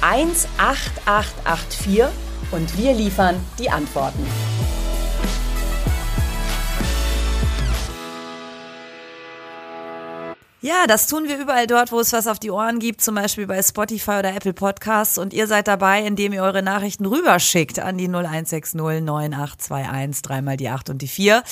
18884 und wir liefern die Antworten. Ja, das tun wir überall dort, wo es was auf die Ohren gibt, zum Beispiel bei Spotify oder Apple Podcasts. Und ihr seid dabei, indem ihr eure Nachrichten rüberschickt an die 0160 9821, dreimal die 8 und die 4.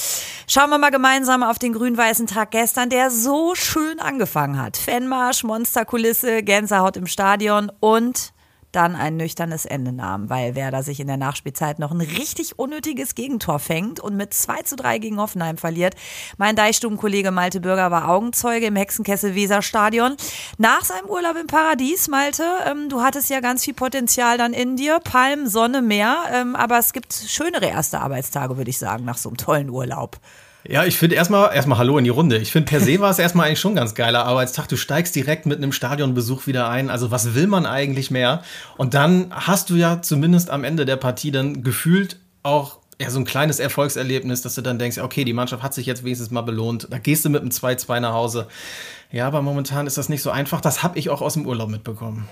Schauen wir mal gemeinsam auf den grün-weißen Tag gestern, der so schön angefangen hat. Fanmarsch, Monsterkulisse, Gänsehaut im Stadion und dann ein nüchternes Ende nahm, weil Werder sich in der Nachspielzeit noch ein richtig unnötiges Gegentor fängt und mit 2 zu 3 gegen Hoffenheim verliert. Mein Deichstubenkollege Malte Bürger war Augenzeuge im Hexenkessel Weserstadion. Nach seinem Urlaub im Paradies, Malte, ähm, du hattest ja ganz viel Potenzial dann in dir, Palm, Sonne, Meer, ähm, aber es gibt schönere erste Arbeitstage, würde ich sagen, nach so einem tollen Urlaub. Ja, ich finde erstmal, erstmal Hallo in die Runde. Ich finde per se war es erstmal eigentlich schon ganz geiler Arbeitstag. Du steigst direkt mit einem Stadionbesuch wieder ein. Also was will man eigentlich mehr? Und dann hast du ja zumindest am Ende der Partie dann gefühlt auch ja, so ein kleines Erfolgserlebnis, dass du dann denkst, okay, die Mannschaft hat sich jetzt wenigstens mal belohnt. Da gehst du mit einem 2-2 nach Hause. Ja, aber momentan ist das nicht so einfach. Das habe ich auch aus dem Urlaub mitbekommen.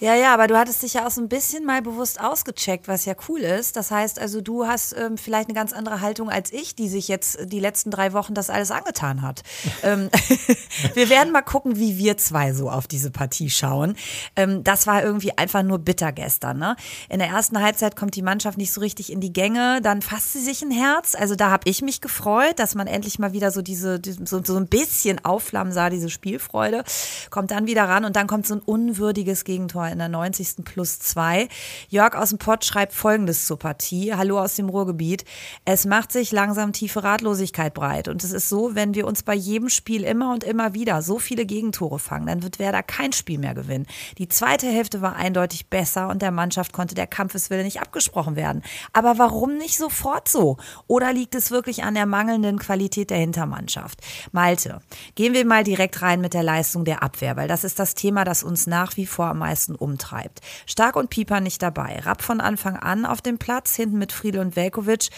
Ja, ja, aber du hattest dich ja auch so ein bisschen mal bewusst ausgecheckt, was ja cool ist. Das heißt also, du hast ähm, vielleicht eine ganz andere Haltung als ich, die sich jetzt die letzten drei Wochen das alles angetan hat. ähm, wir werden mal gucken, wie wir zwei so auf diese Partie schauen. Ähm, das war irgendwie einfach nur bitter gestern. Ne? In der ersten Halbzeit kommt die Mannschaft nicht so richtig in die Gänge, dann fasst sie sich ein Herz. Also da habe ich mich gefreut, dass man endlich mal wieder so diese, so, so ein bisschen aufflammen sah, diese Spielfreude. Kommt dann wieder ran und dann kommt so ein unwürdiges Gegenteil. Gegentor in der 90. plus 2. Jörg aus dem Pott schreibt folgendes zur Partie. Hallo aus dem Ruhrgebiet. Es macht sich langsam tiefe Ratlosigkeit breit. Und es ist so, wenn wir uns bei jedem Spiel immer und immer wieder so viele Gegentore fangen, dann wird Werder kein Spiel mehr gewinnen. Die zweite Hälfte war eindeutig besser und der Mannschaft konnte der Kampfeswille nicht abgesprochen werden. Aber warum nicht sofort so? Oder liegt es wirklich an der mangelnden Qualität der Hintermannschaft? Malte, gehen wir mal direkt rein mit der Leistung der Abwehr, weil das ist das Thema, das uns nach wie vor am meisten umtreibt. Stark und Pieper nicht dabei. Rapp von Anfang an auf dem Platz, hinten mit Friedel und Velkovic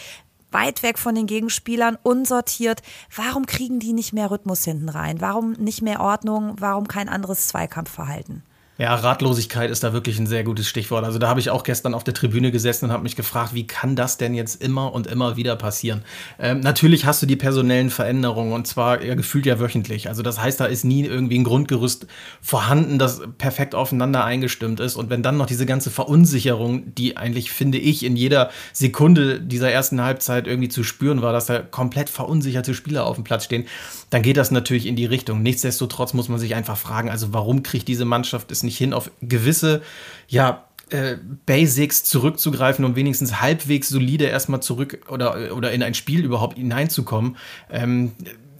weit weg von den Gegenspielern, unsortiert. Warum kriegen die nicht mehr Rhythmus hinten rein? Warum nicht mehr Ordnung? Warum kein anderes Zweikampfverhalten? Ja, Ratlosigkeit ist da wirklich ein sehr gutes Stichwort. Also da habe ich auch gestern auf der Tribüne gesessen und habe mich gefragt, wie kann das denn jetzt immer und immer wieder passieren? Ähm, natürlich hast du die personellen Veränderungen und zwar ja, gefühlt ja wöchentlich. Also das heißt, da ist nie irgendwie ein Grundgerüst vorhanden, das perfekt aufeinander eingestimmt ist. Und wenn dann noch diese ganze Verunsicherung, die eigentlich, finde ich, in jeder Sekunde dieser ersten Halbzeit irgendwie zu spüren war, dass da komplett verunsicherte Spieler auf dem Platz stehen, dann geht das natürlich in die Richtung. Nichtsdestotrotz muss man sich einfach fragen, also warum kriegt diese Mannschaft es nicht nicht hin, auf gewisse, ja, äh, Basics zurückzugreifen, um wenigstens halbwegs solide erstmal zurück oder, oder in ein Spiel überhaupt hineinzukommen. Ähm,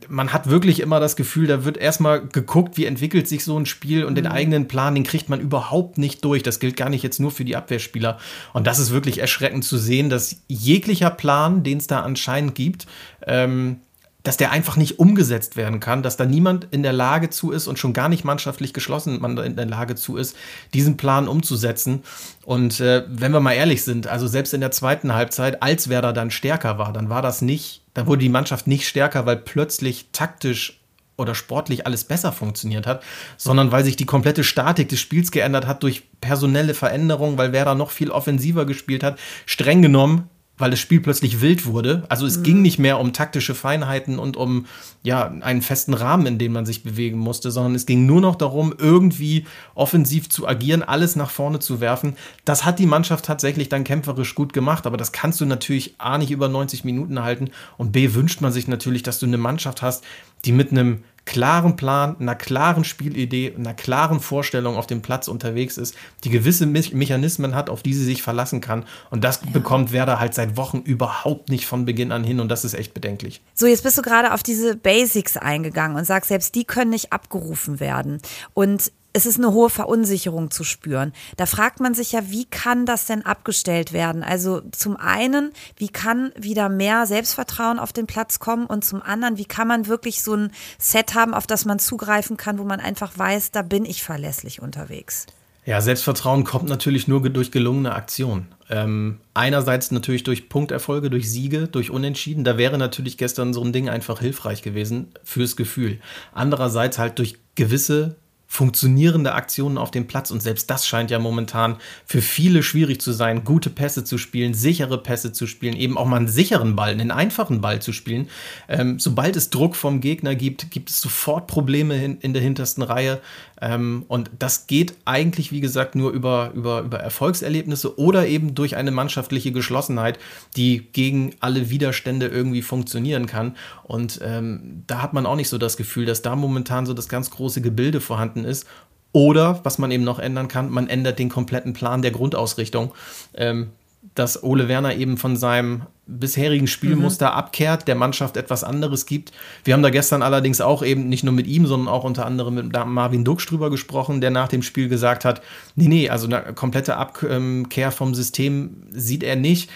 man hat wirklich immer das Gefühl, da wird erstmal geguckt, wie entwickelt sich so ein Spiel und mhm. den eigenen Plan, den kriegt man überhaupt nicht durch. Das gilt gar nicht jetzt nur für die Abwehrspieler. Und das ist wirklich erschreckend zu sehen, dass jeglicher Plan, den es da anscheinend gibt, ähm, dass der einfach nicht umgesetzt werden kann, dass da niemand in der Lage zu ist und schon gar nicht mannschaftlich geschlossen man in der Lage zu ist, diesen Plan umzusetzen. Und äh, wenn wir mal ehrlich sind, also selbst in der zweiten Halbzeit, als Werder dann stärker war, dann war das nicht, dann wurde die Mannschaft nicht stärker, weil plötzlich taktisch oder sportlich alles besser funktioniert hat, sondern weil sich die komplette Statik des Spiels geändert hat durch personelle Veränderungen, weil Werder noch viel offensiver gespielt hat. Streng genommen weil das Spiel plötzlich wild wurde. Also es mhm. ging nicht mehr um taktische Feinheiten und um ja einen festen Rahmen, in dem man sich bewegen musste, sondern es ging nur noch darum, irgendwie offensiv zu agieren, alles nach vorne zu werfen. Das hat die Mannschaft tatsächlich dann kämpferisch gut gemacht, aber das kannst du natürlich A nicht über 90 Minuten halten und B wünscht man sich natürlich, dass du eine Mannschaft hast, die mit einem klaren Plan, einer klaren Spielidee, einer klaren Vorstellung auf dem Platz unterwegs ist, die gewisse Me Mechanismen hat, auf die sie sich verlassen kann. Und das ja. bekommt Werder halt seit Wochen überhaupt nicht von Beginn an hin und das ist echt bedenklich. So, jetzt bist du gerade auf diese Basics eingegangen und sagst, selbst die können nicht abgerufen werden. Und es ist eine hohe Verunsicherung zu spüren. Da fragt man sich ja, wie kann das denn abgestellt werden? Also zum einen, wie kann wieder mehr Selbstvertrauen auf den Platz kommen und zum anderen, wie kann man wirklich so ein Set haben, auf das man zugreifen kann, wo man einfach weiß, da bin ich verlässlich unterwegs. Ja, Selbstvertrauen kommt natürlich nur durch gelungene Aktionen. Ähm, einerseits natürlich durch Punkterfolge, durch Siege, durch Unentschieden. Da wäre natürlich gestern so ein Ding einfach hilfreich gewesen fürs Gefühl. Andererseits halt durch gewisse funktionierende Aktionen auf dem Platz. Und selbst das scheint ja momentan für viele schwierig zu sein, gute Pässe zu spielen, sichere Pässe zu spielen, eben auch mal einen sicheren Ball, einen einfachen Ball zu spielen. Ähm, sobald es Druck vom Gegner gibt, gibt es sofort Probleme in, in der hintersten Reihe. Ähm, und das geht eigentlich, wie gesagt, nur über, über, über Erfolgserlebnisse oder eben durch eine mannschaftliche Geschlossenheit, die gegen alle Widerstände irgendwie funktionieren kann. Und ähm, da hat man auch nicht so das Gefühl, dass da momentan so das ganz große Gebilde vorhanden ist. Oder, was man eben noch ändern kann, man ändert den kompletten Plan der Grundausrichtung. Ähm, dass Ole Werner eben von seinem bisherigen Spielmuster mhm. abkehrt, der Mannschaft etwas anderes gibt. Wir haben da gestern allerdings auch eben nicht nur mit ihm, sondern auch unter anderem mit Marvin Dux drüber gesprochen, der nach dem Spiel gesagt hat, nee, nee, also eine komplette Abkehr vom System sieht er nicht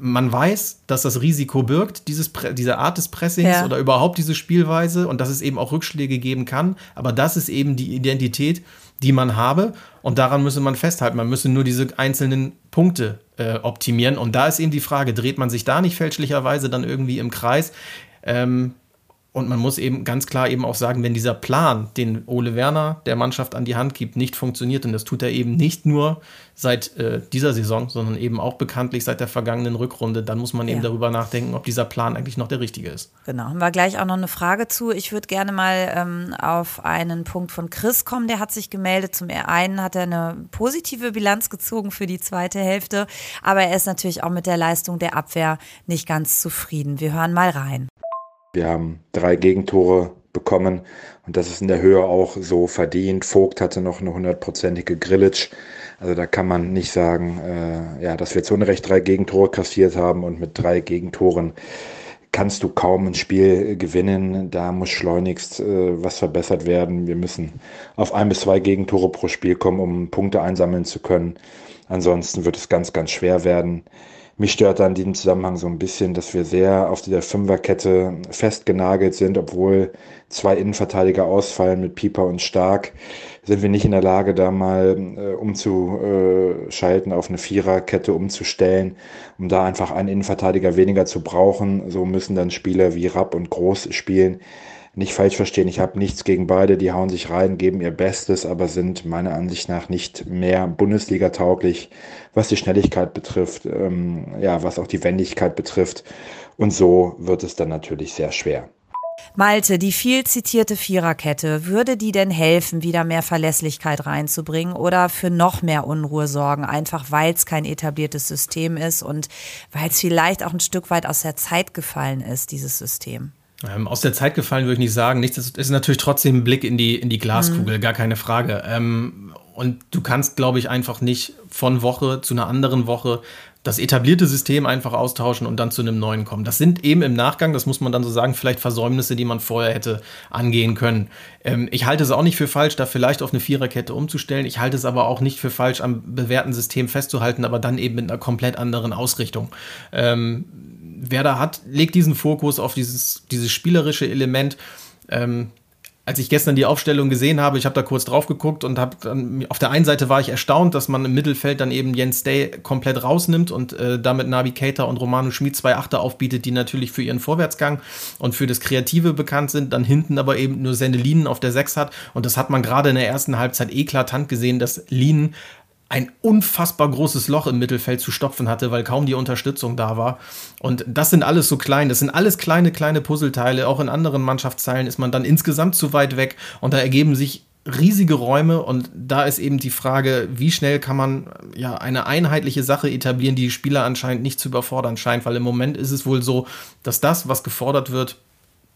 man weiß, dass das Risiko birgt, dieses, diese Art des Pressings ja. oder überhaupt diese Spielweise und dass es eben auch Rückschläge geben kann. Aber das ist eben die Identität, die man habe. Und daran müsse man festhalten. Man müsse nur diese einzelnen Punkte äh, optimieren. Und da ist eben die Frage, dreht man sich da nicht fälschlicherweise dann irgendwie im Kreis? Ähm, und man muss eben ganz klar eben auch sagen, wenn dieser Plan, den Ole Werner der Mannschaft an die Hand gibt, nicht funktioniert, und das tut er eben nicht nur seit äh, dieser Saison, sondern eben auch bekanntlich seit der vergangenen Rückrunde, dann muss man ja. eben darüber nachdenken, ob dieser Plan eigentlich noch der richtige ist. Genau, haben wir gleich auch noch eine Frage zu. Ich würde gerne mal ähm, auf einen Punkt von Chris kommen, der hat sich gemeldet. Zum einen hat er eine positive Bilanz gezogen für die zweite Hälfte, aber er ist natürlich auch mit der Leistung der Abwehr nicht ganz zufrieden. Wir hören mal rein. Wir haben drei Gegentore bekommen und das ist in der Höhe auch so verdient. Vogt hatte noch eine hundertprozentige Grillitsch. Also da kann man nicht sagen, äh, ja, dass wir zu Unrecht drei Gegentore kassiert haben und mit drei Gegentoren kannst du kaum ein Spiel gewinnen. Da muss schleunigst äh, was verbessert werden. Wir müssen auf ein bis zwei Gegentore pro Spiel kommen, um Punkte einsammeln zu können. Ansonsten wird es ganz, ganz schwer werden. Mich stört da in diesem Zusammenhang so ein bisschen, dass wir sehr auf dieser Fünferkette festgenagelt sind, obwohl zwei Innenverteidiger ausfallen mit Pieper und Stark. Sind wir nicht in der Lage, da mal äh, umzuschalten, auf eine Viererkette umzustellen, um da einfach einen Innenverteidiger weniger zu brauchen. So müssen dann Spieler wie Rapp und Groß spielen nicht falsch verstehen, ich habe nichts gegen beide, die hauen sich rein, geben ihr Bestes, aber sind meiner Ansicht nach nicht mehr Bundesliga tauglich, was die Schnelligkeit betrifft, ähm, ja, was auch die Wendigkeit betrifft. Und so wird es dann natürlich sehr schwer. Malte, die viel zitierte Viererkette, würde die denn helfen, wieder mehr Verlässlichkeit reinzubringen oder für noch mehr Unruhe sorgen, einfach weil es kein etabliertes System ist und weil es vielleicht auch ein Stück weit aus der Zeit gefallen ist, dieses System? Ähm, aus der Zeit gefallen würde ich nicht sagen. Nichts ist, ist natürlich trotzdem ein Blick in die, in die Glaskugel, mhm. gar keine Frage. Ähm, und du kannst, glaube ich, einfach nicht von Woche zu einer anderen Woche das etablierte System einfach austauschen und dann zu einem neuen kommen. Das sind eben im Nachgang, das muss man dann so sagen, vielleicht Versäumnisse, die man vorher hätte angehen können. Ähm, ich halte es auch nicht für falsch, da vielleicht auf eine Viererkette umzustellen. Ich halte es aber auch nicht für falsch, am bewährten System festzuhalten, aber dann eben mit einer komplett anderen Ausrichtung. Ähm, wer da hat, legt diesen Fokus auf dieses, dieses spielerische Element. Ähm, als ich gestern die Aufstellung gesehen habe, ich habe da kurz drauf geguckt und habe dann auf der einen Seite war ich erstaunt, dass man im Mittelfeld dann eben Jens Day komplett rausnimmt und äh, damit Navi Keita und Romano Schmid zwei Achter aufbietet, die natürlich für ihren Vorwärtsgang und für das Kreative bekannt sind, dann hinten aber eben nur Sendelinen auf der Sechs hat und das hat man gerade in der ersten Halbzeit eklatant gesehen, dass Linen ein unfassbar großes Loch im Mittelfeld zu stopfen hatte, weil kaum die Unterstützung da war. Und das sind alles so klein, das sind alles kleine, kleine Puzzleteile. Auch in anderen Mannschaftsteilen ist man dann insgesamt zu weit weg und da ergeben sich riesige Räume und da ist eben die Frage, wie schnell kann man ja eine einheitliche Sache etablieren, die die Spieler anscheinend nicht zu überfordern scheint, weil im Moment ist es wohl so, dass das, was gefordert wird,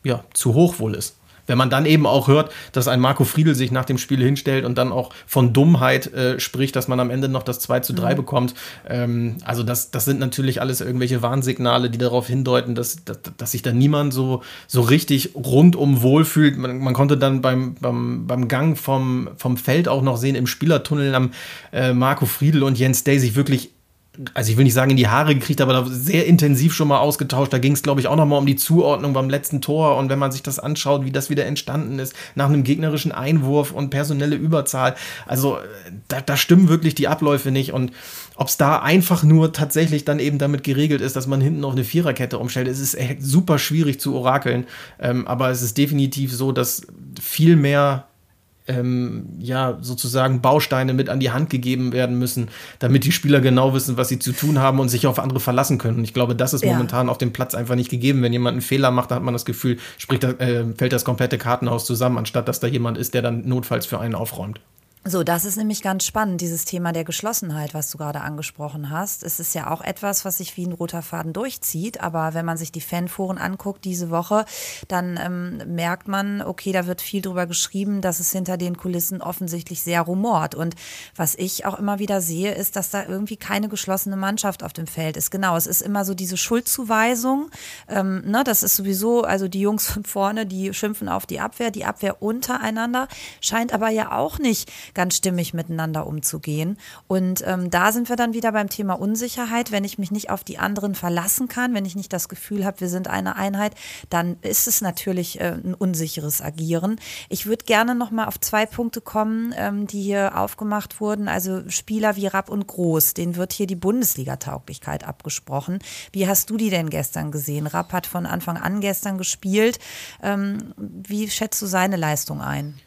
ja, zu hoch wohl ist. Wenn man dann eben auch hört, dass ein Marco Friedel sich nach dem Spiel hinstellt und dann auch von Dummheit äh, spricht, dass man am Ende noch das 2 zu 3 mhm. bekommt. Ähm, also das, das sind natürlich alles irgendwelche Warnsignale, die darauf hindeuten, dass, dass, dass sich da niemand so, so richtig rundum wohlfühlt. Man, man konnte dann beim, beim, beim Gang vom, vom Feld auch noch sehen, im Spielertunnel am äh, Marco Friedel und Jens Day sich wirklich also ich will nicht sagen in die Haare gekriegt, aber da sehr intensiv schon mal ausgetauscht. Da ging es, glaube ich, auch noch mal um die Zuordnung beim letzten Tor. Und wenn man sich das anschaut, wie das wieder entstanden ist, nach einem gegnerischen Einwurf und personelle Überzahl, also da, da stimmen wirklich die Abläufe nicht. Und ob es da einfach nur tatsächlich dann eben damit geregelt ist, dass man hinten auf eine Viererkette umstellt, es ist super schwierig zu orakeln. Ähm, aber es ist definitiv so, dass viel mehr ähm, ja, sozusagen Bausteine mit an die Hand gegeben werden müssen, damit die Spieler genau wissen, was sie zu tun haben und sich auf andere verlassen können. Und ich glaube, das ist ja. momentan auf dem Platz einfach nicht gegeben. Wenn jemand einen Fehler macht, dann hat man das Gefühl, spricht, äh, fällt das komplette Kartenhaus zusammen, anstatt dass da jemand ist, der dann notfalls für einen aufräumt. So, das ist nämlich ganz spannend, dieses Thema der Geschlossenheit, was du gerade angesprochen hast. Es ist ja auch etwas, was sich wie ein roter Faden durchzieht, aber wenn man sich die Fanforen anguckt diese Woche, dann ähm, merkt man, okay, da wird viel drüber geschrieben, dass es hinter den Kulissen offensichtlich sehr rumort. Und was ich auch immer wieder sehe, ist, dass da irgendwie keine geschlossene Mannschaft auf dem Feld ist. Genau, es ist immer so diese Schuldzuweisung. Ähm, ne, das ist sowieso, also die Jungs von vorne, die schimpfen auf die Abwehr, die Abwehr untereinander, scheint aber ja auch nicht ganz stimmig miteinander umzugehen. Und ähm, da sind wir dann wieder beim Thema Unsicherheit. Wenn ich mich nicht auf die anderen verlassen kann, wenn ich nicht das Gefühl habe, wir sind eine Einheit, dann ist es natürlich äh, ein unsicheres Agieren. Ich würde gerne noch mal auf zwei Punkte kommen, ähm, die hier aufgemacht wurden. Also Spieler wie Rapp und Groß, denen wird hier die Bundesliga-Tauglichkeit abgesprochen. Wie hast du die denn gestern gesehen? Rapp hat von Anfang an gestern gespielt. Ähm, wie schätzt du seine Leistung ein?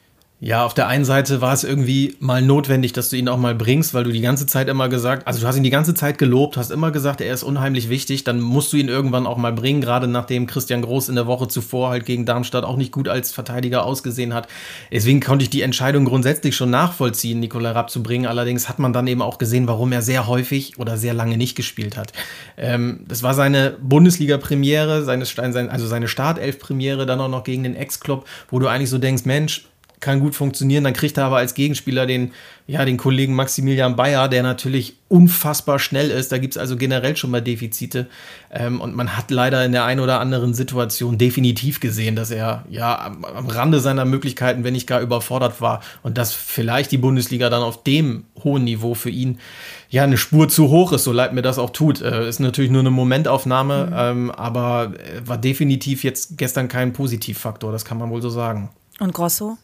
Ja, auf der einen Seite war es irgendwie mal notwendig, dass du ihn auch mal bringst, weil du die ganze Zeit immer gesagt, also du hast ihn die ganze Zeit gelobt, hast immer gesagt, er ist unheimlich wichtig, dann musst du ihn irgendwann auch mal bringen, gerade nachdem Christian Groß in der Woche zuvor halt gegen Darmstadt auch nicht gut als Verteidiger ausgesehen hat. Deswegen konnte ich die Entscheidung grundsätzlich schon nachvollziehen, Nikolai Rapp zu bringen. Allerdings hat man dann eben auch gesehen, warum er sehr häufig oder sehr lange nicht gespielt hat. Ähm, das war seine Bundesliga-Premiere, seine, also seine Startelf-Premiere, dann auch noch gegen den Ex-Club, wo du eigentlich so denkst, Mensch, kann gut funktionieren. Dann kriegt er aber als Gegenspieler den, ja, den Kollegen Maximilian Bayer, der natürlich unfassbar schnell ist. Da gibt es also generell schon mal Defizite. Ähm, und man hat leider in der einen oder anderen Situation definitiv gesehen, dass er ja am, am, Rande seiner Möglichkeiten, wenn nicht gar überfordert war. Und dass vielleicht die Bundesliga dann auf dem hohen Niveau für ihn ja eine Spur zu hoch ist, so leid mir das auch tut. Äh, ist natürlich nur eine Momentaufnahme, mhm. ähm, aber war definitiv jetzt gestern kein Positivfaktor, das kann man wohl so sagen. Und Grosso?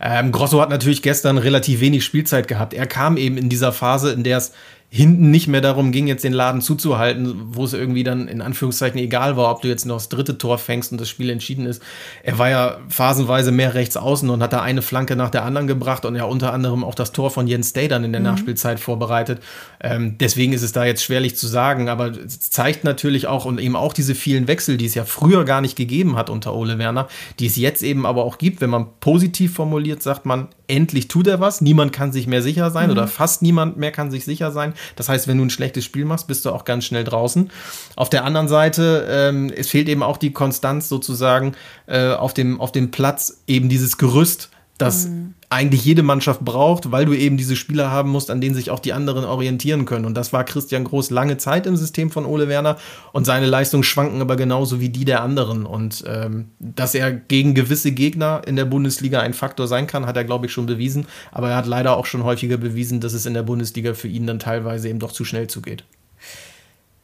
Ähm, Grosso hat natürlich gestern relativ wenig Spielzeit gehabt. Er kam eben in dieser Phase, in der es hinten nicht mehr darum ging, jetzt den Laden zuzuhalten, wo es irgendwie dann in Anführungszeichen egal war, ob du jetzt noch das dritte Tor fängst und das Spiel entschieden ist. Er war ja phasenweise mehr rechts außen und hat da eine Flanke nach der anderen gebracht und ja unter anderem auch das Tor von Jens Day dann in der mhm. Nachspielzeit vorbereitet. Ähm, deswegen ist es da jetzt schwerlich zu sagen, aber es zeigt natürlich auch und eben auch diese vielen Wechsel, die es ja früher gar nicht gegeben hat unter Ole Werner, die es jetzt eben aber auch gibt, wenn man positiv formuliert, sagt man, endlich tut er was, niemand kann sich mehr sicher sein mhm. oder fast niemand mehr kann sich sicher sein. Das heißt, wenn du ein schlechtes Spiel machst, bist du auch ganz schnell draußen. Auf der anderen Seite, ähm, es fehlt eben auch die Konstanz sozusagen äh, auf, dem, auf dem Platz, eben dieses Gerüst, das mhm eigentlich jede Mannschaft braucht, weil du eben diese Spieler haben musst, an denen sich auch die anderen orientieren können. Und das war Christian Groß lange Zeit im System von Ole Werner und seine Leistungen schwanken aber genauso wie die der anderen. Und ähm, dass er gegen gewisse Gegner in der Bundesliga ein Faktor sein kann, hat er, glaube ich, schon bewiesen. Aber er hat leider auch schon häufiger bewiesen, dass es in der Bundesliga für ihn dann teilweise eben doch zu schnell zugeht.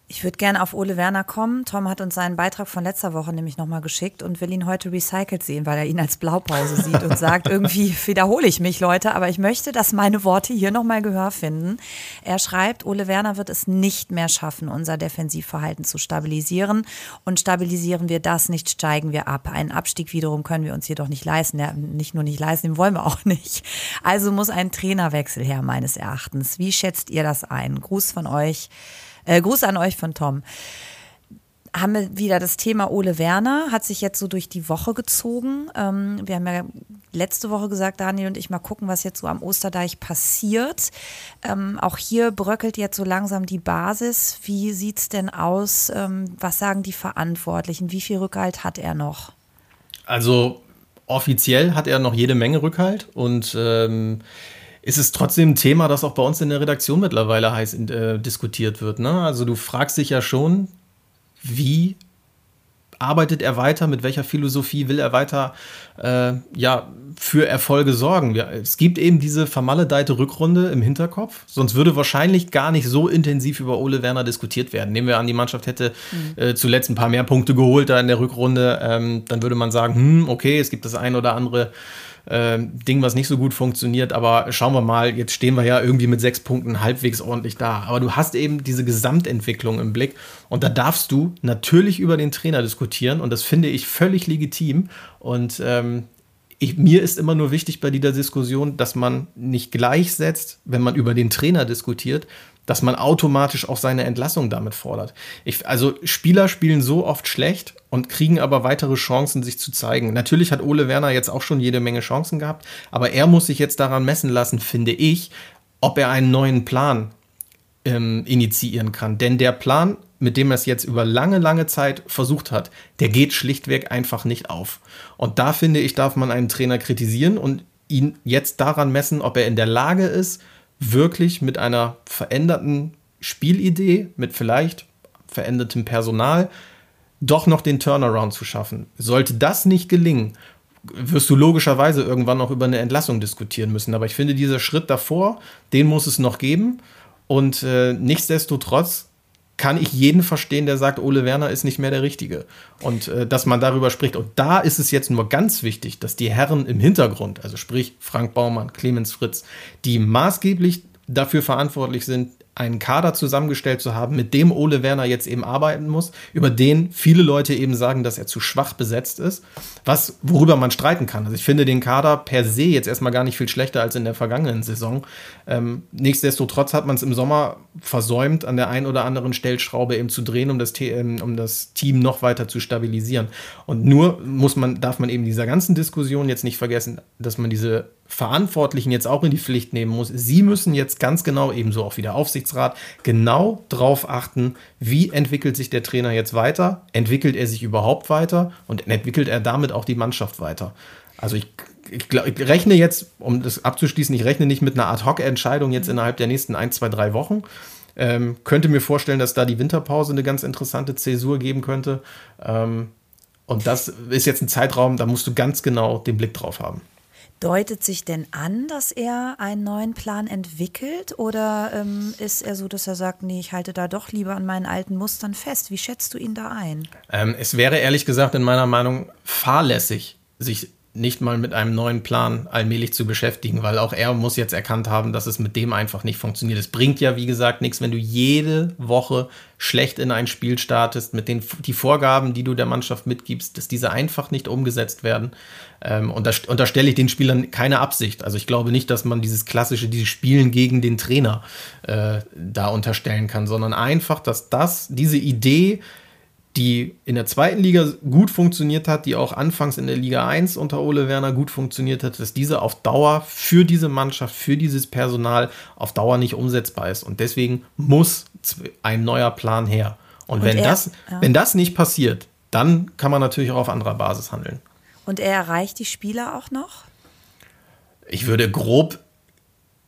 Ich würde gerne auf Ole Werner kommen. Tom hat uns seinen Beitrag von letzter Woche nämlich nochmal geschickt und will ihn heute recycelt sehen, weil er ihn als Blaupause sieht und sagt, irgendwie wiederhole ich mich, Leute, aber ich möchte, dass meine Worte hier nochmal Gehör finden. Er schreibt, Ole Werner wird es nicht mehr schaffen, unser Defensivverhalten zu stabilisieren. Und stabilisieren wir das nicht, steigen wir ab. Einen Abstieg wiederum können wir uns jedoch nicht leisten. Ja, nicht nur nicht leisten, den wollen wir auch nicht. Also muss ein Trainerwechsel her, meines Erachtens. Wie schätzt ihr das ein? Gruß von euch. Äh, Gruß an euch von Tom. Haben wir wieder das Thema Ole Werner, hat sich jetzt so durch die Woche gezogen. Ähm, wir haben ja letzte Woche gesagt, Daniel und ich mal gucken, was jetzt so am Osterdeich passiert. Ähm, auch hier bröckelt jetzt so langsam die Basis. Wie sieht es denn aus? Ähm, was sagen die Verantwortlichen? Wie viel Rückhalt hat er noch? Also offiziell hat er noch jede Menge Rückhalt und ähm, ist es trotzdem ein Thema, das auch bei uns in der Redaktion mittlerweile heiß äh, diskutiert wird. Ne? Also du fragst dich ja schon, wie arbeitet er weiter, mit welcher Philosophie will er weiter äh, ja, für Erfolge sorgen. Es gibt eben diese vermaledeite Rückrunde im Hinterkopf, sonst würde wahrscheinlich gar nicht so intensiv über Ole Werner diskutiert werden. Nehmen wir an, die Mannschaft hätte mhm. äh, zuletzt ein paar mehr Punkte geholt da in der Rückrunde, ähm, dann würde man sagen, hm, okay, es gibt das ein oder andere äh, Ding, was nicht so gut funktioniert. Aber schauen wir mal, jetzt stehen wir ja irgendwie mit sechs Punkten halbwegs ordentlich da. Aber du hast eben diese Gesamtentwicklung im Blick und da darfst du natürlich über den Trainer diskutieren und das finde ich völlig legitim. Und ähm, ich, mir ist immer nur wichtig bei dieser Diskussion, dass man nicht gleichsetzt, wenn man über den Trainer diskutiert, dass man automatisch auch seine Entlassung damit fordert. Ich, also Spieler spielen so oft schlecht und kriegen aber weitere Chancen, sich zu zeigen. Natürlich hat Ole Werner jetzt auch schon jede Menge Chancen gehabt, aber er muss sich jetzt daran messen lassen, finde ich, ob er einen neuen Plan ähm, initiieren kann. Denn der Plan, mit dem er es jetzt über lange, lange Zeit versucht hat, der geht schlichtweg einfach nicht auf. Und da finde ich, darf man einen Trainer kritisieren und ihn jetzt daran messen, ob er in der Lage ist, wirklich mit einer veränderten Spielidee, mit vielleicht verändertem Personal, doch noch den Turnaround zu schaffen. Sollte das nicht gelingen, wirst du logischerweise irgendwann noch über eine Entlassung diskutieren müssen. Aber ich finde, dieser Schritt davor, den muss es noch geben. Und äh, nichtsdestotrotz kann ich jeden verstehen, der sagt, Ole Werner ist nicht mehr der Richtige. Und äh, dass man darüber spricht. Und da ist es jetzt nur ganz wichtig, dass die Herren im Hintergrund, also sprich Frank Baumann, Clemens Fritz, die maßgeblich dafür verantwortlich sind, einen Kader zusammengestellt zu haben, mit dem Ole Werner jetzt eben arbeiten muss, über den viele Leute eben sagen, dass er zu schwach besetzt ist, was, worüber man streiten kann. Also ich finde den Kader per se jetzt erstmal gar nicht viel schlechter als in der vergangenen Saison. Ähm, nichtsdestotrotz hat man es im Sommer versäumt, an der einen oder anderen Stellschraube eben zu drehen, um das, ähm, um das Team noch weiter zu stabilisieren. Und nur muss man, darf man eben dieser ganzen Diskussion jetzt nicht vergessen, dass man diese Verantwortlichen jetzt auch in die Pflicht nehmen muss. Sie müssen jetzt ganz genau, ebenso auch wie der Aufsichtsrat, genau darauf achten, wie entwickelt sich der Trainer jetzt weiter, entwickelt er sich überhaupt weiter und entwickelt er damit auch die Mannschaft weiter. Also ich, ich, ich rechne jetzt, um das abzuschließen, ich rechne nicht mit einer Ad-Hoc-Entscheidung jetzt innerhalb der nächsten ein, zwei, drei Wochen. Ähm, könnte mir vorstellen, dass da die Winterpause eine ganz interessante Zäsur geben könnte. Ähm, und das ist jetzt ein Zeitraum, da musst du ganz genau den Blick drauf haben. Deutet sich denn an, dass er einen neuen Plan entwickelt oder ähm, ist er so, dass er sagt, nee, ich halte da doch lieber an meinen alten Mustern fest? Wie schätzt du ihn da ein? Ähm, es wäre ehrlich gesagt in meiner Meinung fahrlässig, sich nicht mal mit einem neuen Plan allmählich zu beschäftigen, weil auch er muss jetzt erkannt haben, dass es mit dem einfach nicht funktioniert. Es bringt ja, wie gesagt, nichts, wenn du jede Woche schlecht in ein Spiel startest, mit den die Vorgaben, die du der Mannschaft mitgibst, dass diese einfach nicht umgesetzt werden. Ähm, und da unterstelle ich den Spielern keine Absicht. Also ich glaube nicht, dass man dieses klassische, dieses Spielen gegen den Trainer äh, da unterstellen kann, sondern einfach, dass das, diese Idee, die in der zweiten Liga gut funktioniert hat, die auch anfangs in der Liga 1 unter Ole Werner gut funktioniert hat, dass diese auf Dauer für diese Mannschaft, für dieses Personal auf Dauer nicht umsetzbar ist. Und deswegen muss ein neuer Plan her. Und, Und wenn, er, das, ja. wenn das nicht passiert, dann kann man natürlich auch auf anderer Basis handeln. Und er erreicht die Spieler auch noch? Ich würde grob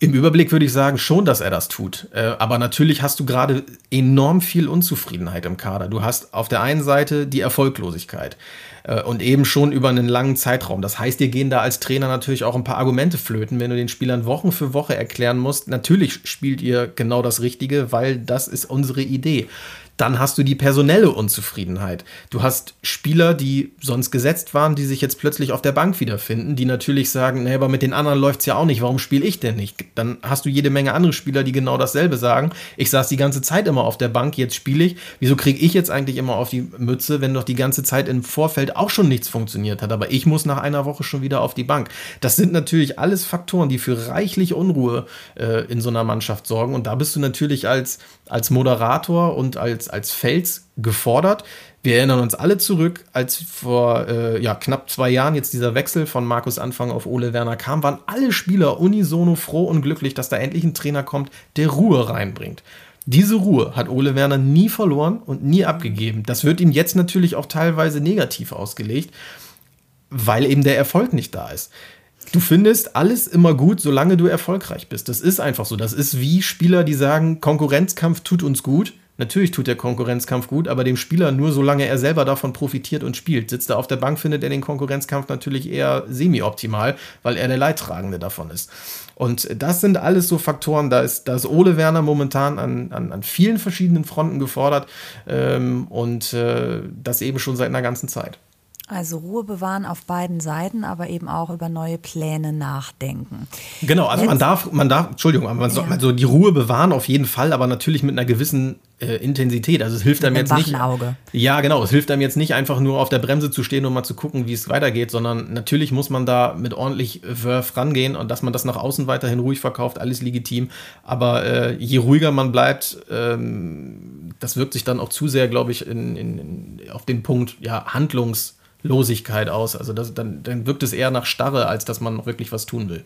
im Überblick würde ich sagen schon, dass er das tut. Äh, aber natürlich hast du gerade enorm viel Unzufriedenheit im Kader. Du hast auf der einen Seite die Erfolglosigkeit äh, und eben schon über einen langen Zeitraum. Das heißt, dir gehen da als Trainer natürlich auch ein paar Argumente flöten, wenn du den Spielern Wochen für Woche erklären musst, natürlich spielt ihr genau das Richtige, weil das ist unsere Idee. Dann hast du die personelle Unzufriedenheit. Du hast Spieler, die sonst gesetzt waren, die sich jetzt plötzlich auf der Bank wiederfinden, die natürlich sagen, nee, aber mit den anderen läuft es ja auch nicht, warum spiele ich denn nicht? Dann hast du jede Menge andere Spieler, die genau dasselbe sagen. Ich saß die ganze Zeit immer auf der Bank, jetzt spiele ich. Wieso kriege ich jetzt eigentlich immer auf die Mütze, wenn doch die ganze Zeit im Vorfeld auch schon nichts funktioniert hat? Aber ich muss nach einer Woche schon wieder auf die Bank. Das sind natürlich alles Faktoren, die für reichlich Unruhe äh, in so einer Mannschaft sorgen. Und da bist du natürlich als, als Moderator und als als, Fels gefordert. Wir erinnern uns alle zurück, als vor äh, ja, knapp zwei Jahren jetzt dieser Wechsel von Markus Anfang auf Ole Werner kam, waren alle Spieler unisono froh und glücklich, dass da endlich ein Trainer kommt, der Ruhe reinbringt. Diese Ruhe hat Ole Werner nie verloren und nie abgegeben. Das wird ihm jetzt natürlich auch teilweise negativ ausgelegt. weil eben der Erfolg nicht da ist. Du findest alles immer gut, solange du erfolgreich bist. Das ist einfach so. Das ist wie Spieler, die sagen, Konkurrenzkampf tut uns gut. Natürlich tut der Konkurrenzkampf gut, aber dem Spieler nur solange er selber davon profitiert und spielt. Sitzt er auf der Bank, findet er den Konkurrenzkampf natürlich eher semi-optimal, weil er der Leidtragende davon ist. Und das sind alles so Faktoren, da ist, da ist Ole Werner momentan an, an, an vielen verschiedenen Fronten gefordert ähm, und äh, das eben schon seit einer ganzen Zeit. Also Ruhe bewahren auf beiden Seiten, aber eben auch über neue Pläne nachdenken. Genau, also Jetzt, man darf, man darf, Entschuldigung, man soll also die Ruhe bewahren auf jeden Fall, aber natürlich mit einer gewissen äh, Intensität. Also es hilft einem jetzt nicht. Auge. Ja, genau, es hilft einem jetzt nicht einfach nur auf der Bremse zu stehen und mal zu gucken, wie es weitergeht, sondern natürlich muss man da mit ordentlich Wurf rangehen und dass man das nach außen weiterhin ruhig verkauft, alles legitim. Aber äh, je ruhiger man bleibt, ähm, das wirkt sich dann auch zu sehr, glaube ich, in, in, auf den Punkt ja, Handlungs- Losigkeit aus. Also das, dann, dann wirkt es eher nach Starre, als dass man wirklich was tun will.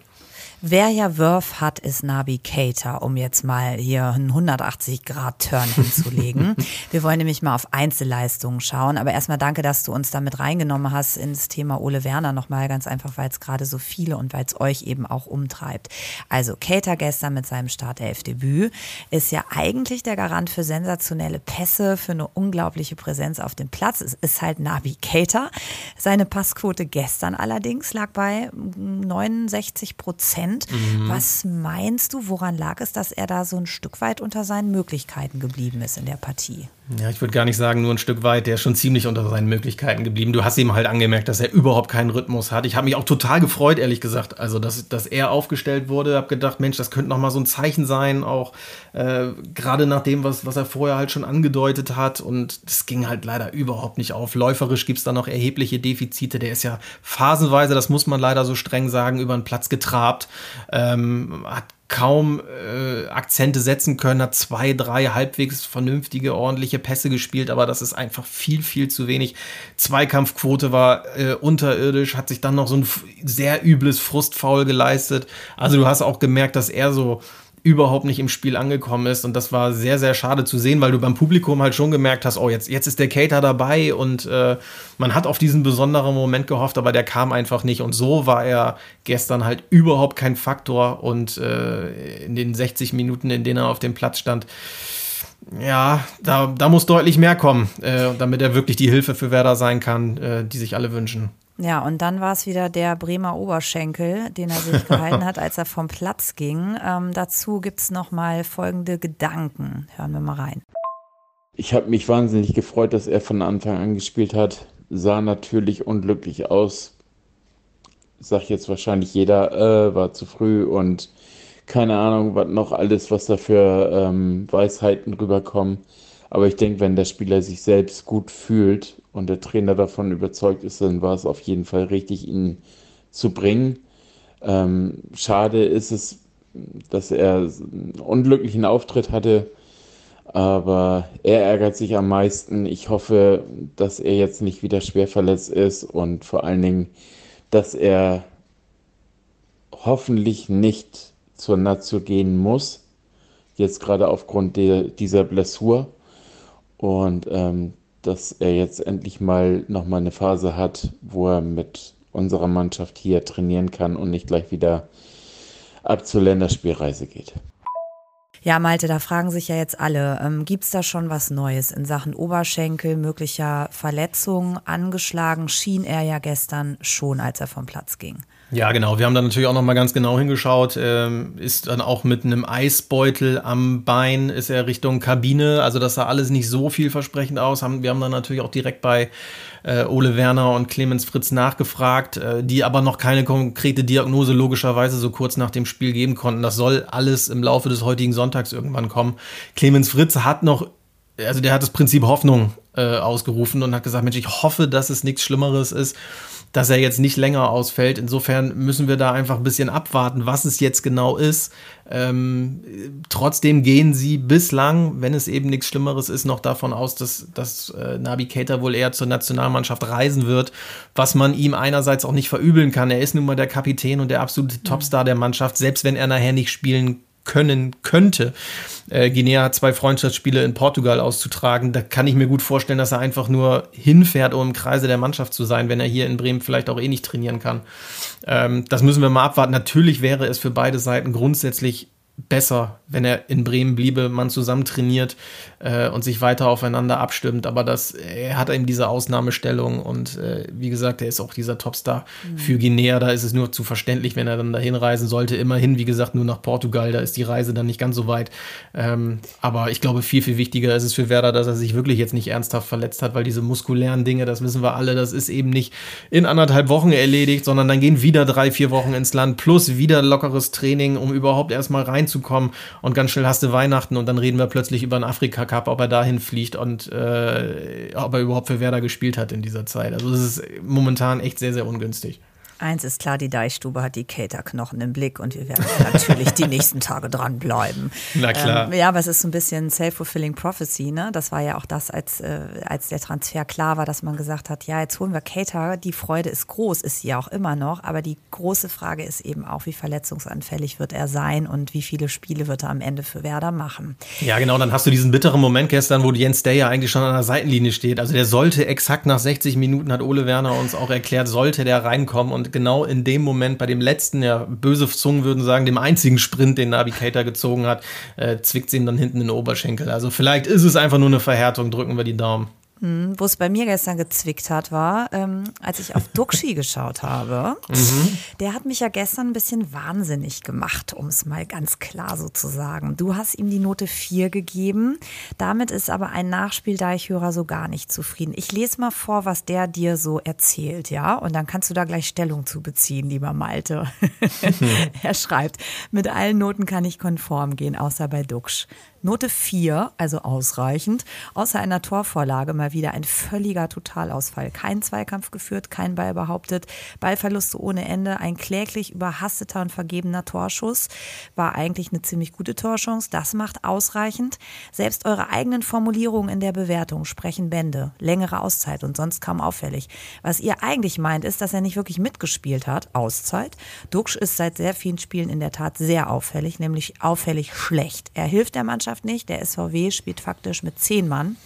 Wer ja Wurf hat, ist Nabi Cater, um jetzt mal hier einen 180-Grad-Turn hinzulegen. Wir wollen nämlich mal auf Einzelleistungen schauen. Aber erstmal danke, dass du uns damit reingenommen hast ins Thema Ole Werner nochmal ganz einfach, weil es gerade so viele und weil es euch eben auch umtreibt. Also Cater gestern mit seinem Startelf-Debüt ist ja eigentlich der Garant für sensationelle Pässe, für eine unglaubliche Präsenz auf dem Platz. Es ist halt Nabi Cater. Seine Passquote gestern allerdings lag bei 69 Prozent. Prozent. Mhm. Was meinst du, woran lag es, dass er da so ein Stück weit unter seinen Möglichkeiten geblieben ist in der Partie? Ja, ich würde gar nicht sagen, nur ein Stück weit. Der ist schon ziemlich unter seinen Möglichkeiten geblieben. Du hast ihm halt angemerkt, dass er überhaupt keinen Rhythmus hat. Ich habe mich auch total gefreut, ehrlich gesagt. Also, dass, dass er aufgestellt wurde. Habe gedacht, Mensch, das könnte noch mal so ein Zeichen sein, auch äh, gerade nach dem, was, was er vorher halt schon angedeutet hat. Und das ging halt leider überhaupt nicht auf. Läuferisch gibt es da noch erhebliche Defizite. Der ist ja phasenweise, das muss man leider so streng sagen, über den Platz getrabt. Ähm, hat kaum äh, Akzente setzen können, hat zwei, drei halbwegs vernünftige, ordentliche Pässe gespielt, aber das ist einfach viel, viel zu wenig. Zweikampfquote war äh, unterirdisch, hat sich dann noch so ein sehr übles Frustfaul geleistet. Also du hast auch gemerkt, dass er so überhaupt nicht im Spiel angekommen ist. Und das war sehr, sehr schade zu sehen, weil du beim Publikum halt schon gemerkt hast, oh, jetzt, jetzt ist der Cater dabei und äh, man hat auf diesen besonderen Moment gehofft, aber der kam einfach nicht. Und so war er gestern halt überhaupt kein Faktor. Und äh, in den 60 Minuten, in denen er auf dem Platz stand, ja, da, da muss deutlich mehr kommen, äh, damit er wirklich die Hilfe für Werder sein kann, äh, die sich alle wünschen. Ja, und dann war es wieder der Bremer Oberschenkel, den er sich gehalten hat, als er vom Platz ging. Ähm, dazu gibt es nochmal folgende Gedanken. Hören wir mal rein. Ich habe mich wahnsinnig gefreut, dass er von Anfang an gespielt hat. Sah natürlich unglücklich aus. Sagt jetzt wahrscheinlich jeder, äh, war zu früh und keine Ahnung, was noch alles, was da für ähm, Weisheiten rüberkommen. Aber ich denke, wenn der Spieler sich selbst gut fühlt und der Trainer davon überzeugt ist, dann war es auf jeden Fall richtig, ihn zu bringen. Ähm, schade ist es, dass er einen unglücklichen Auftritt hatte, aber er ärgert sich am meisten. Ich hoffe, dass er jetzt nicht wieder schwer verletzt ist und vor allen Dingen, dass er hoffentlich nicht zur Nazio gehen muss, jetzt gerade aufgrund der, dieser Blessur und ähm, dass er jetzt endlich mal nochmal eine Phase hat, wo er mit unserer Mannschaft hier trainieren kann und nicht gleich wieder ab zur Länderspielreise geht. Ja, Malte, da fragen sich ja jetzt alle, ähm, gibt es da schon was Neues in Sachen Oberschenkel, möglicher Verletzungen? Angeschlagen schien er ja gestern schon, als er vom Platz ging. Ja, genau. Wir haben da natürlich auch noch mal ganz genau hingeschaut. Ähm, ist dann auch mit einem Eisbeutel am Bein, ist er Richtung Kabine. Also das sah alles nicht so vielversprechend aus. Haben, wir haben dann natürlich auch direkt bei äh, Ole Werner und Clemens Fritz nachgefragt, äh, die aber noch keine konkrete Diagnose logischerweise so kurz nach dem Spiel geben konnten. Das soll alles im Laufe des heutigen Sonntags irgendwann kommen. Clemens Fritz hat noch also der hat das Prinzip Hoffnung äh, ausgerufen und hat gesagt, Mensch, ich hoffe, dass es nichts Schlimmeres ist dass er jetzt nicht länger ausfällt. Insofern müssen wir da einfach ein bisschen abwarten, was es jetzt genau ist. Ähm, trotzdem gehen sie bislang, wenn es eben nichts Schlimmeres ist, noch davon aus, dass, dass äh, Nabi Keita wohl eher zur Nationalmannschaft reisen wird, was man ihm einerseits auch nicht verübeln kann. Er ist nun mal der Kapitän und der absolute Topstar der Mannschaft, selbst wenn er nachher nicht spielen können könnte. Äh, Guinea hat zwei Freundschaftsspiele in Portugal auszutragen. Da kann ich mir gut vorstellen, dass er einfach nur hinfährt, um im Kreise der Mannschaft zu sein, wenn er hier in Bremen vielleicht auch eh nicht trainieren kann. Ähm, das müssen wir mal abwarten. Natürlich wäre es für beide Seiten grundsätzlich besser, wenn er in Bremen bliebe, man zusammen trainiert äh, und sich weiter aufeinander abstimmt. Aber das, er hat eben diese Ausnahmestellung und äh, wie gesagt, er ist auch dieser Topstar mhm. für Guinea. Da ist es nur zu verständlich, wenn er dann dahin reisen sollte. Immerhin, wie gesagt, nur nach Portugal. Da ist die Reise dann nicht ganz so weit. Ähm, aber ich glaube, viel, viel wichtiger ist es für Werder, dass er sich wirklich jetzt nicht ernsthaft verletzt hat, weil diese muskulären Dinge, das wissen wir alle, das ist eben nicht in anderthalb Wochen erledigt, sondern dann gehen wieder drei, vier Wochen ins Land plus wieder lockeres Training, um überhaupt erstmal reinzukommen. Und ganz schnell hast du Weihnachten und dann reden wir plötzlich über einen Afrika-Cup, ob er dahin fliegt und äh, ob er überhaupt für Werder gespielt hat in dieser Zeit. Also es ist momentan echt sehr, sehr ungünstig. Eins ist klar, die Deichstube hat die Caterknochen im Blick und wir werden natürlich die nächsten Tage dranbleiben. Na klar. Ähm, ja, aber es ist so ein bisschen self-fulfilling prophecy, ne? Das war ja auch das, als, äh, als der Transfer klar war, dass man gesagt hat, ja, jetzt holen wir Cater, die Freude ist groß, ist sie ja auch immer noch, aber die große Frage ist eben auch, wie verletzungsanfällig wird er sein und wie viele Spiele wird er am Ende für Werder machen. Ja, genau, dann hast du diesen bitteren Moment gestern, wo Jens Day ja eigentlich schon an der Seitenlinie steht. Also der sollte exakt nach 60 Minuten, hat Ole Werner uns auch erklärt, sollte der reinkommen und genau in dem Moment bei dem letzten, ja, böse Zungen würden sagen, dem einzigen Sprint, den Navigator gezogen hat, äh, zwickt sie ihm dann hinten in den Oberschenkel. Also vielleicht ist es einfach nur eine Verhärtung, drücken wir die Daumen. Mhm, Wo es bei mir gestern gezwickt hat, war, ähm, als ich auf Duxi geschaut habe. Mhm. Der hat mich ja gestern ein bisschen wahnsinnig gemacht, um es mal ganz klar so zu sagen. Du hast ihm die Note 4 gegeben. Damit ist aber ein Nachspieldeichhörer so gar nicht zufrieden. Ich lese mal vor, was der dir so erzählt, ja? Und dann kannst du da gleich Stellung zu beziehen, lieber Malte. er schreibt, mit allen Noten kann ich konform gehen, außer bei Duxch. Note 4, also ausreichend. Außer einer Torvorlage mal wieder ein völliger Totalausfall. Kein Zweikampf geführt, kein Ball behauptet, Ballverluste ohne Ende, ein kläglich überhasteter und vergebener Torschuss. War eigentlich eine ziemlich gute Torchance. Das macht ausreichend. Selbst eure eigenen Formulierungen in der Bewertung sprechen Bände. Längere Auszeit und sonst kaum auffällig. Was ihr eigentlich meint, ist, dass er nicht wirklich mitgespielt hat. Auszeit. Duxch ist seit sehr vielen Spielen in der Tat sehr auffällig, nämlich auffällig schlecht. Er hilft der Mannschaft Mannschaft nicht. Der SVW spielt faktisch mit zehn Mann.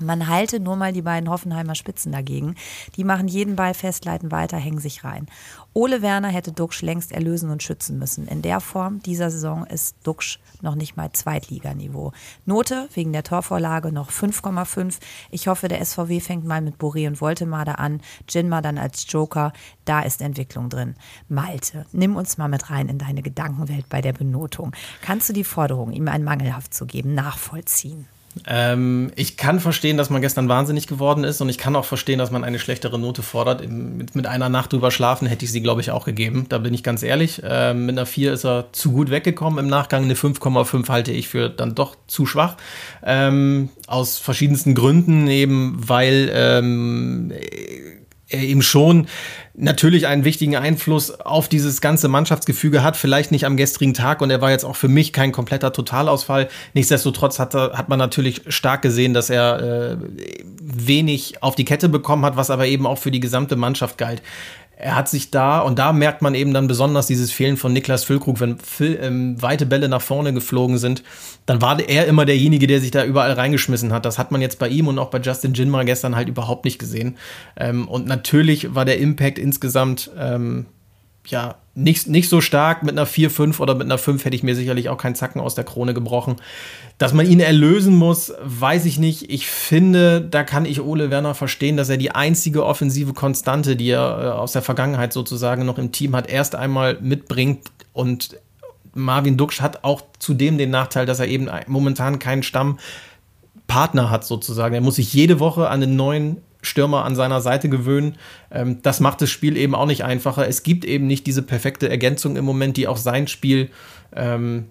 Man halte nur mal die beiden Hoffenheimer Spitzen dagegen. Die machen jeden Ball fest, leiten weiter, hängen sich rein. Ole Werner hätte Duxch längst erlösen und schützen müssen. In der Form dieser Saison ist Duxch noch nicht mal Zweitliganiveau. Note wegen der Torvorlage noch 5,5. Ich hoffe, der SVW fängt mal mit Boré und Woltemade an. Jinma dann als Joker. Da ist Entwicklung drin. Malte, nimm uns mal mit rein in deine Gedankenwelt bei der Benotung. Kannst du die Forderung, ihm ein Mangelhaft zu geben, nachvollziehen? Ähm, ich kann verstehen, dass man gestern wahnsinnig geworden ist und ich kann auch verstehen, dass man eine schlechtere Note fordert. Mit, mit einer Nacht drüber schlafen hätte ich sie, glaube ich, auch gegeben. Da bin ich ganz ehrlich. Ähm, mit einer 4 ist er zu gut weggekommen im Nachgang. Eine 5,5 halte ich für dann doch zu schwach. Ähm, aus verschiedensten Gründen, eben weil ähm, er eben schon natürlich einen wichtigen Einfluss auf dieses ganze Mannschaftsgefüge hat, vielleicht nicht am gestrigen Tag und er war jetzt auch für mich kein kompletter Totalausfall. Nichtsdestotrotz hat, hat man natürlich stark gesehen, dass er äh, wenig auf die Kette bekommen hat, was aber eben auch für die gesamte Mannschaft galt er hat sich da, und da merkt man eben dann besonders dieses Fehlen von Niklas Füllkrug, wenn Phil, ähm, weite Bälle nach vorne geflogen sind, dann war er immer derjenige, der sich da überall reingeschmissen hat. Das hat man jetzt bei ihm und auch bei Justin Jinmar gestern halt überhaupt nicht gesehen. Ähm, und natürlich war der Impact insgesamt ähm, ja, nicht, nicht so stark. Mit einer 4, 5 oder mit einer 5 hätte ich mir sicherlich auch keinen Zacken aus der Krone gebrochen. Dass man ihn erlösen muss, weiß ich nicht. Ich finde, da kann ich Ole Werner verstehen, dass er die einzige offensive Konstante, die er äh, aus der Vergangenheit sozusagen noch im Team hat, erst einmal mitbringt. Und Marvin Duksch hat auch zudem den Nachteil, dass er eben momentan keinen Stammpartner hat sozusagen. Er muss sich jede Woche an einen neuen Stürmer an seiner Seite gewöhnen. Ähm, das macht das Spiel eben auch nicht einfacher. Es gibt eben nicht diese perfekte Ergänzung im Moment, die auch sein Spiel ähm,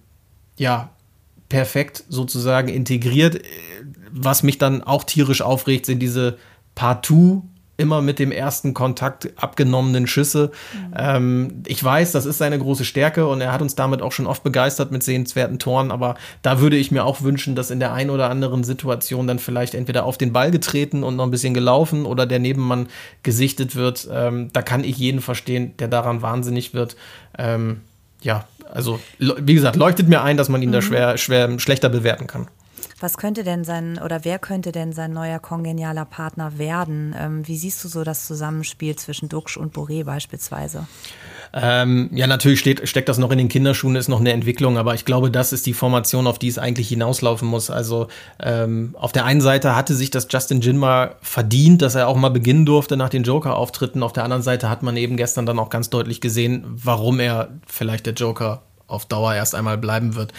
ja perfekt sozusagen integriert. Was mich dann auch tierisch aufregt, sind diese partout immer mit dem ersten Kontakt abgenommenen Schüsse. Mhm. Ähm, ich weiß, das ist seine große Stärke und er hat uns damit auch schon oft begeistert mit sehenswerten Toren, aber da würde ich mir auch wünschen, dass in der einen oder anderen Situation dann vielleicht entweder auf den Ball getreten und noch ein bisschen gelaufen oder der Nebenmann gesichtet wird. Ähm, da kann ich jeden verstehen, der daran wahnsinnig wird. Ähm, ja, also wie gesagt, leuchtet mir ein, dass man ihn mhm. da schwer, schwer schlechter bewerten kann. Was könnte denn sein oder wer könnte denn sein neuer kongenialer Partner werden? Ähm, wie siehst du so das Zusammenspiel zwischen Duxch und Boré beispielsweise? Ähm, ja, natürlich steht, steckt das noch in den Kinderschuhen, ist noch eine Entwicklung, aber ich glaube, das ist die Formation, auf die es eigentlich hinauslaufen muss. Also ähm, auf der einen Seite hatte sich das Justin Jinma verdient, dass er auch mal beginnen durfte nach den Joker-Auftritten. Auf der anderen Seite hat man eben gestern dann auch ganz deutlich gesehen, warum er vielleicht der Joker auf Dauer erst einmal bleiben wird.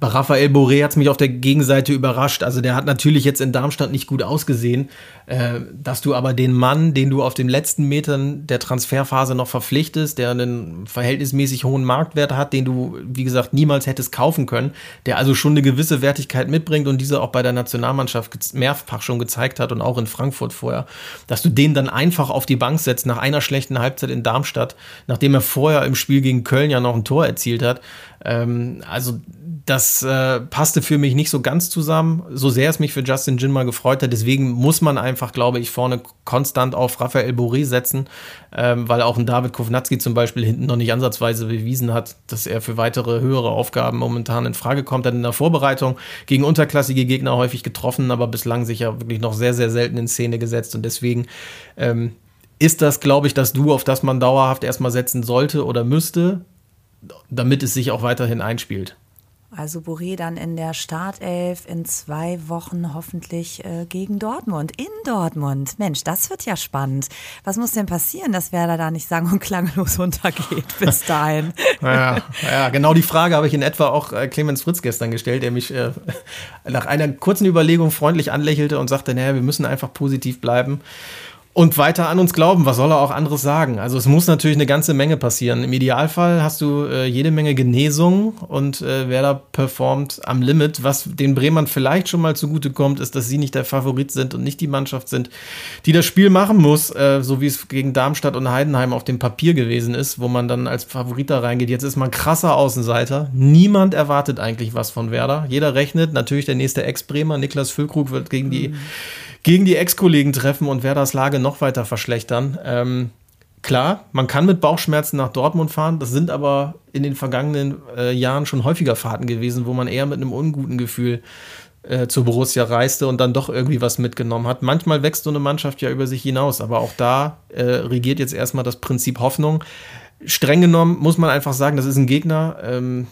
Bei Raphael Boré hat es mich auf der Gegenseite überrascht. Also der hat natürlich jetzt in Darmstadt nicht gut ausgesehen, äh, dass du aber den Mann, den du auf den letzten Metern der Transferphase noch verpflichtest, der einen verhältnismäßig hohen Marktwert hat, den du, wie gesagt, niemals hättest kaufen können, der also schon eine gewisse Wertigkeit mitbringt und diese auch bei der Nationalmannschaft mehrfach schon gezeigt hat und auch in Frankfurt vorher, dass du den dann einfach auf die Bank setzt nach einer schlechten Halbzeit in Darmstadt, nachdem er vorher im Spiel gegen Köln ja noch ein Tor erzielt hat. Ähm, also das äh, passte für mich nicht so ganz zusammen, so sehr es mich für Justin Jin mal gefreut hat. Deswegen muss man einfach, glaube ich, vorne konstant auf Raphael Boré setzen, ähm, weil auch ein David Kovnatski zum Beispiel hinten noch nicht ansatzweise bewiesen hat, dass er für weitere höhere Aufgaben momentan in Frage kommt. Hat in der Vorbereitung gegen unterklassige Gegner häufig getroffen, aber bislang sich ja wirklich noch sehr, sehr selten in Szene gesetzt. Und deswegen ähm, ist das, glaube ich, das Duo, auf das man dauerhaft erstmal setzen sollte oder müsste, damit es sich auch weiterhin einspielt. Also Boré dann in der Startelf in zwei Wochen hoffentlich äh, gegen Dortmund. In Dortmund. Mensch, das wird ja spannend. Was muss denn passieren, dass Werder da nicht sang- und klanglos untergeht bis dahin? ja, ja, genau die Frage habe ich in etwa auch äh, Clemens Fritz gestern gestellt, der mich äh, nach einer kurzen Überlegung freundlich anlächelte und sagte, naja, wir müssen einfach positiv bleiben und weiter an uns glauben. Was soll er auch anderes sagen? Also es muss natürlich eine ganze Menge passieren. Im Idealfall hast du äh, jede Menge Genesung und äh, wer da performt am Limit. Was den Bremern vielleicht schon mal zugute kommt, ist, dass sie nicht der Favorit sind und nicht die Mannschaft sind, die das Spiel machen muss, äh, so wie es gegen Darmstadt und Heidenheim auf dem Papier gewesen ist, wo man dann als Favorit da reingeht. Jetzt ist man krasser Außenseiter. Niemand erwartet eigentlich was von Werder. Jeder rechnet. Natürlich der nächste Ex-Bremer, Niklas Füllkrug, wird gegen die mhm gegen die Ex-Kollegen treffen und Werders Lage noch weiter verschlechtern. Ähm, klar, man kann mit Bauchschmerzen nach Dortmund fahren. Das sind aber in den vergangenen äh, Jahren schon häufiger Fahrten gewesen, wo man eher mit einem unguten Gefühl äh, zur Borussia reiste und dann doch irgendwie was mitgenommen hat. Manchmal wächst so eine Mannschaft ja über sich hinaus, aber auch da äh, regiert jetzt erstmal das Prinzip Hoffnung. Streng genommen muss man einfach sagen, das ist ein Gegner, ähm,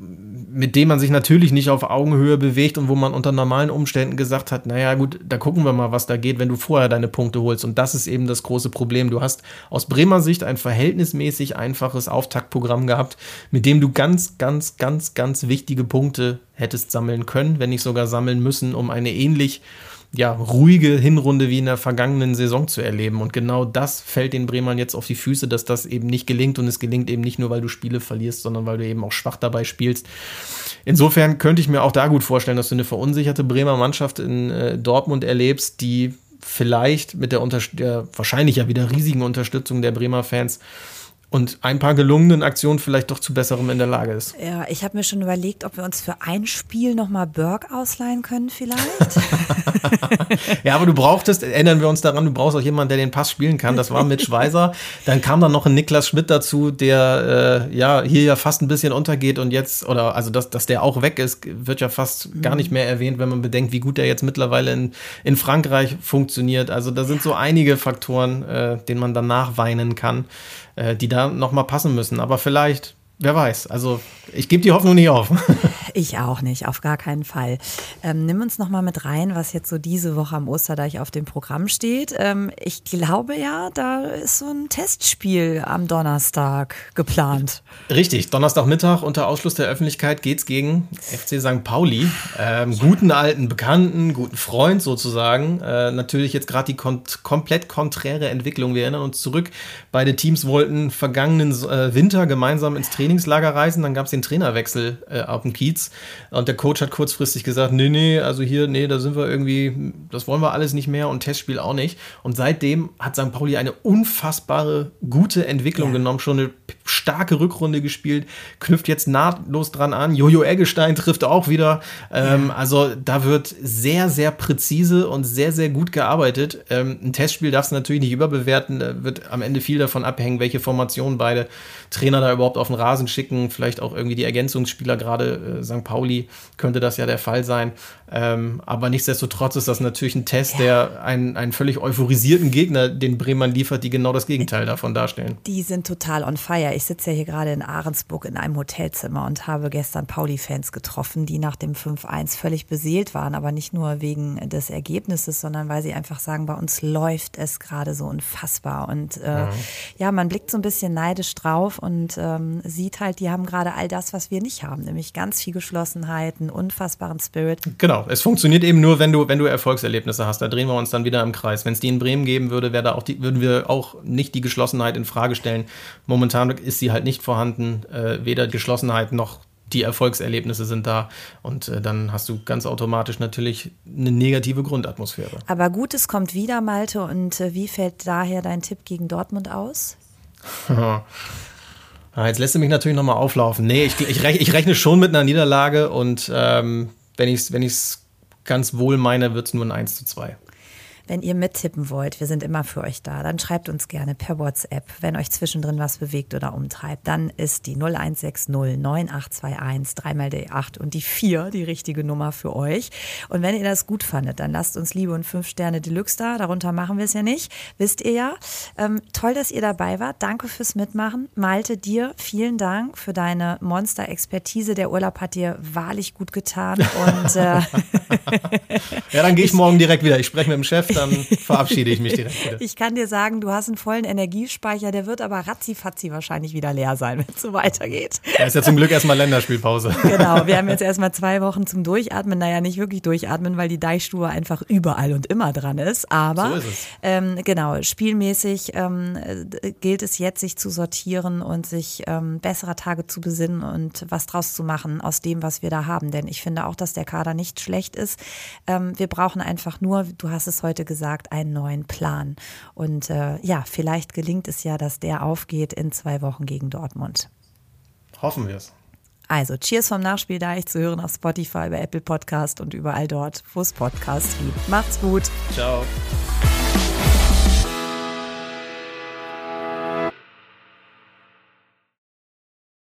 mit dem man sich natürlich nicht auf Augenhöhe bewegt und wo man unter normalen Umständen gesagt hat, naja gut, da gucken wir mal, was da geht, wenn du vorher deine Punkte holst. Und das ist eben das große Problem. Du hast aus Bremer Sicht ein verhältnismäßig einfaches Auftaktprogramm gehabt, mit dem du ganz, ganz, ganz, ganz wichtige Punkte hättest sammeln können, wenn nicht sogar sammeln müssen, um eine ähnlich ja, ruhige Hinrunde wie in der vergangenen Saison zu erleben. Und genau das fällt den Bremern jetzt auf die Füße, dass das eben nicht gelingt. Und es gelingt eben nicht nur, weil du Spiele verlierst, sondern weil du eben auch schwach dabei spielst. Insofern könnte ich mir auch da gut vorstellen, dass du eine verunsicherte Bremer Mannschaft in äh, Dortmund erlebst, die vielleicht mit der, der wahrscheinlich ja wieder riesigen Unterstützung der Bremer Fans und ein paar gelungenen Aktionen vielleicht doch zu besserem in der Lage ist. Ja, ich habe mir schon überlegt, ob wir uns für ein Spiel nochmal Berg ausleihen können vielleicht. ja, aber du brauchtest, erinnern wir uns daran, du brauchst auch jemanden, der den Pass spielen kann. Das war Mitch Weiser. Dann kam dann noch ein Niklas Schmidt dazu, der äh, ja hier ja fast ein bisschen untergeht und jetzt, oder also dass, dass der auch weg ist, wird ja fast mhm. gar nicht mehr erwähnt, wenn man bedenkt, wie gut der jetzt mittlerweile in, in Frankreich funktioniert. Also da sind so einige Faktoren, äh, denen man danach weinen kann äh, die da nochmal passen müssen. Aber vielleicht Wer weiß. Also ich gebe die Hoffnung nicht auf. Ich auch nicht, auf gar keinen Fall. Ähm, nimm uns noch mal mit rein, was jetzt so diese Woche am Osterdeich auf dem Programm steht. Ähm, ich glaube ja, da ist so ein Testspiel am Donnerstag geplant. Richtig, Donnerstagmittag unter Ausschluss der Öffentlichkeit geht es gegen FC St. Pauli. Ähm, guten alten Bekannten, guten Freund sozusagen. Äh, natürlich jetzt gerade die kon komplett konträre Entwicklung. Wir erinnern uns zurück. Beide Teams wollten vergangenen äh, Winter gemeinsam ins Training Trainingslager reisen, dann gab es den Trainerwechsel äh, auf dem Kiez nichts. Und der Coach hat kurzfristig gesagt, nee, nee, also hier, nee, da sind wir irgendwie, das wollen wir alles nicht mehr und Testspiel auch nicht. Und seitdem hat St. Pauli eine unfassbare gute Entwicklung ja. genommen, schon eine starke Rückrunde gespielt, knüpft jetzt nahtlos dran an. Jojo Eggestein trifft auch wieder. Ähm, ja. Also da wird sehr, sehr präzise und sehr, sehr gut gearbeitet. Ähm, ein Testspiel darfst du natürlich nicht überbewerten, da wird am Ende viel davon abhängen, welche Formation beide Trainer da überhaupt auf den Rasen schicken, vielleicht auch irgendwie die Ergänzungsspieler, gerade äh, St. Pauli könnte das ja der Fall sein. Ähm, aber nichtsdestotrotz ist das natürlich ein Test, ja. der einen, einen völlig euphorisierten Gegner, den Bremen liefert, die genau das Gegenteil davon darstellen. Die sind total on fire. Ich sitze ja hier gerade in Ahrensburg in einem Hotelzimmer und habe gestern Pauli-Fans getroffen, die nach dem 5-1 völlig beseelt waren, aber nicht nur wegen des Ergebnisses, sondern weil sie einfach sagen, bei uns läuft es gerade so unfassbar. Und äh, mhm. ja, man blickt so ein bisschen neidisch drauf und ähm, sieht halt, die haben gerade all das, was wir nicht haben, nämlich ganz viel Geschlossenheit, einen unfassbaren Spirit. Genau, es funktioniert eben nur, wenn du, wenn du Erfolgserlebnisse hast. Da drehen wir uns dann wieder im Kreis. Wenn es die in Bremen geben würde, wäre da auch die, würden wir auch nicht die Geschlossenheit in Frage stellen. Momentan ist sie halt nicht vorhanden, äh, weder Geschlossenheit noch die Erfolgserlebnisse sind da und äh, dann hast du ganz automatisch natürlich eine negative Grundatmosphäre. Aber Gutes kommt wieder, Malte. Und äh, wie fällt daher dein Tipp gegen Dortmund aus? Ah, jetzt lässt du mich natürlich nochmal auflaufen. Nee, ich, ich, rechne, ich, rechne schon mit einer Niederlage und ähm, wenn ich es wenn ganz wohl meine, wird es nur ein 1 zu 2. Wenn ihr mittippen wollt, wir sind immer für euch da, dann schreibt uns gerne per WhatsApp, wenn euch zwischendrin was bewegt oder umtreibt. Dann ist die 0160 9821 dreimal die 8 und die 4 die richtige Nummer für euch. Und wenn ihr das gut fandet, dann lasst uns Liebe und 5 Sterne Deluxe da. Darunter machen wir es ja nicht. Wisst ihr ja. Ähm, toll, dass ihr dabei wart. Danke fürs Mitmachen. Malte, dir vielen Dank für deine Monster-Expertise. Der Urlaub hat dir wahrlich gut getan. Und, äh ja, dann gehe ich morgen direkt wieder. Ich spreche mit dem Chef dann verabschiede ich mich direkt wieder. Ich kann dir sagen, du hast einen vollen Energiespeicher, der wird aber ratzifatzi wahrscheinlich wieder leer sein, wenn es so weitergeht. Ja, ist ja zum Glück erstmal Länderspielpause. Genau, wir haben jetzt erstmal zwei Wochen zum Durchatmen. Naja, nicht wirklich durchatmen, weil die Deichstube einfach überall und immer dran ist. Aber so ist es. Ähm, genau, spielmäßig ähm, gilt es jetzt, sich zu sortieren und sich ähm, besserer Tage zu besinnen und was draus zu machen aus dem, was wir da haben. Denn ich finde auch, dass der Kader nicht schlecht ist. Ähm, wir brauchen einfach nur, du hast es heute gesagt, einen neuen Plan. Und äh, ja, vielleicht gelingt es ja, dass der aufgeht in zwei Wochen gegen Dortmund. Hoffen wir es. Also, Cheers vom Nachspiel da ich zu hören auf Spotify, bei Apple Podcast und überall dort, wo es Podcasts gibt. Macht's gut. Ciao.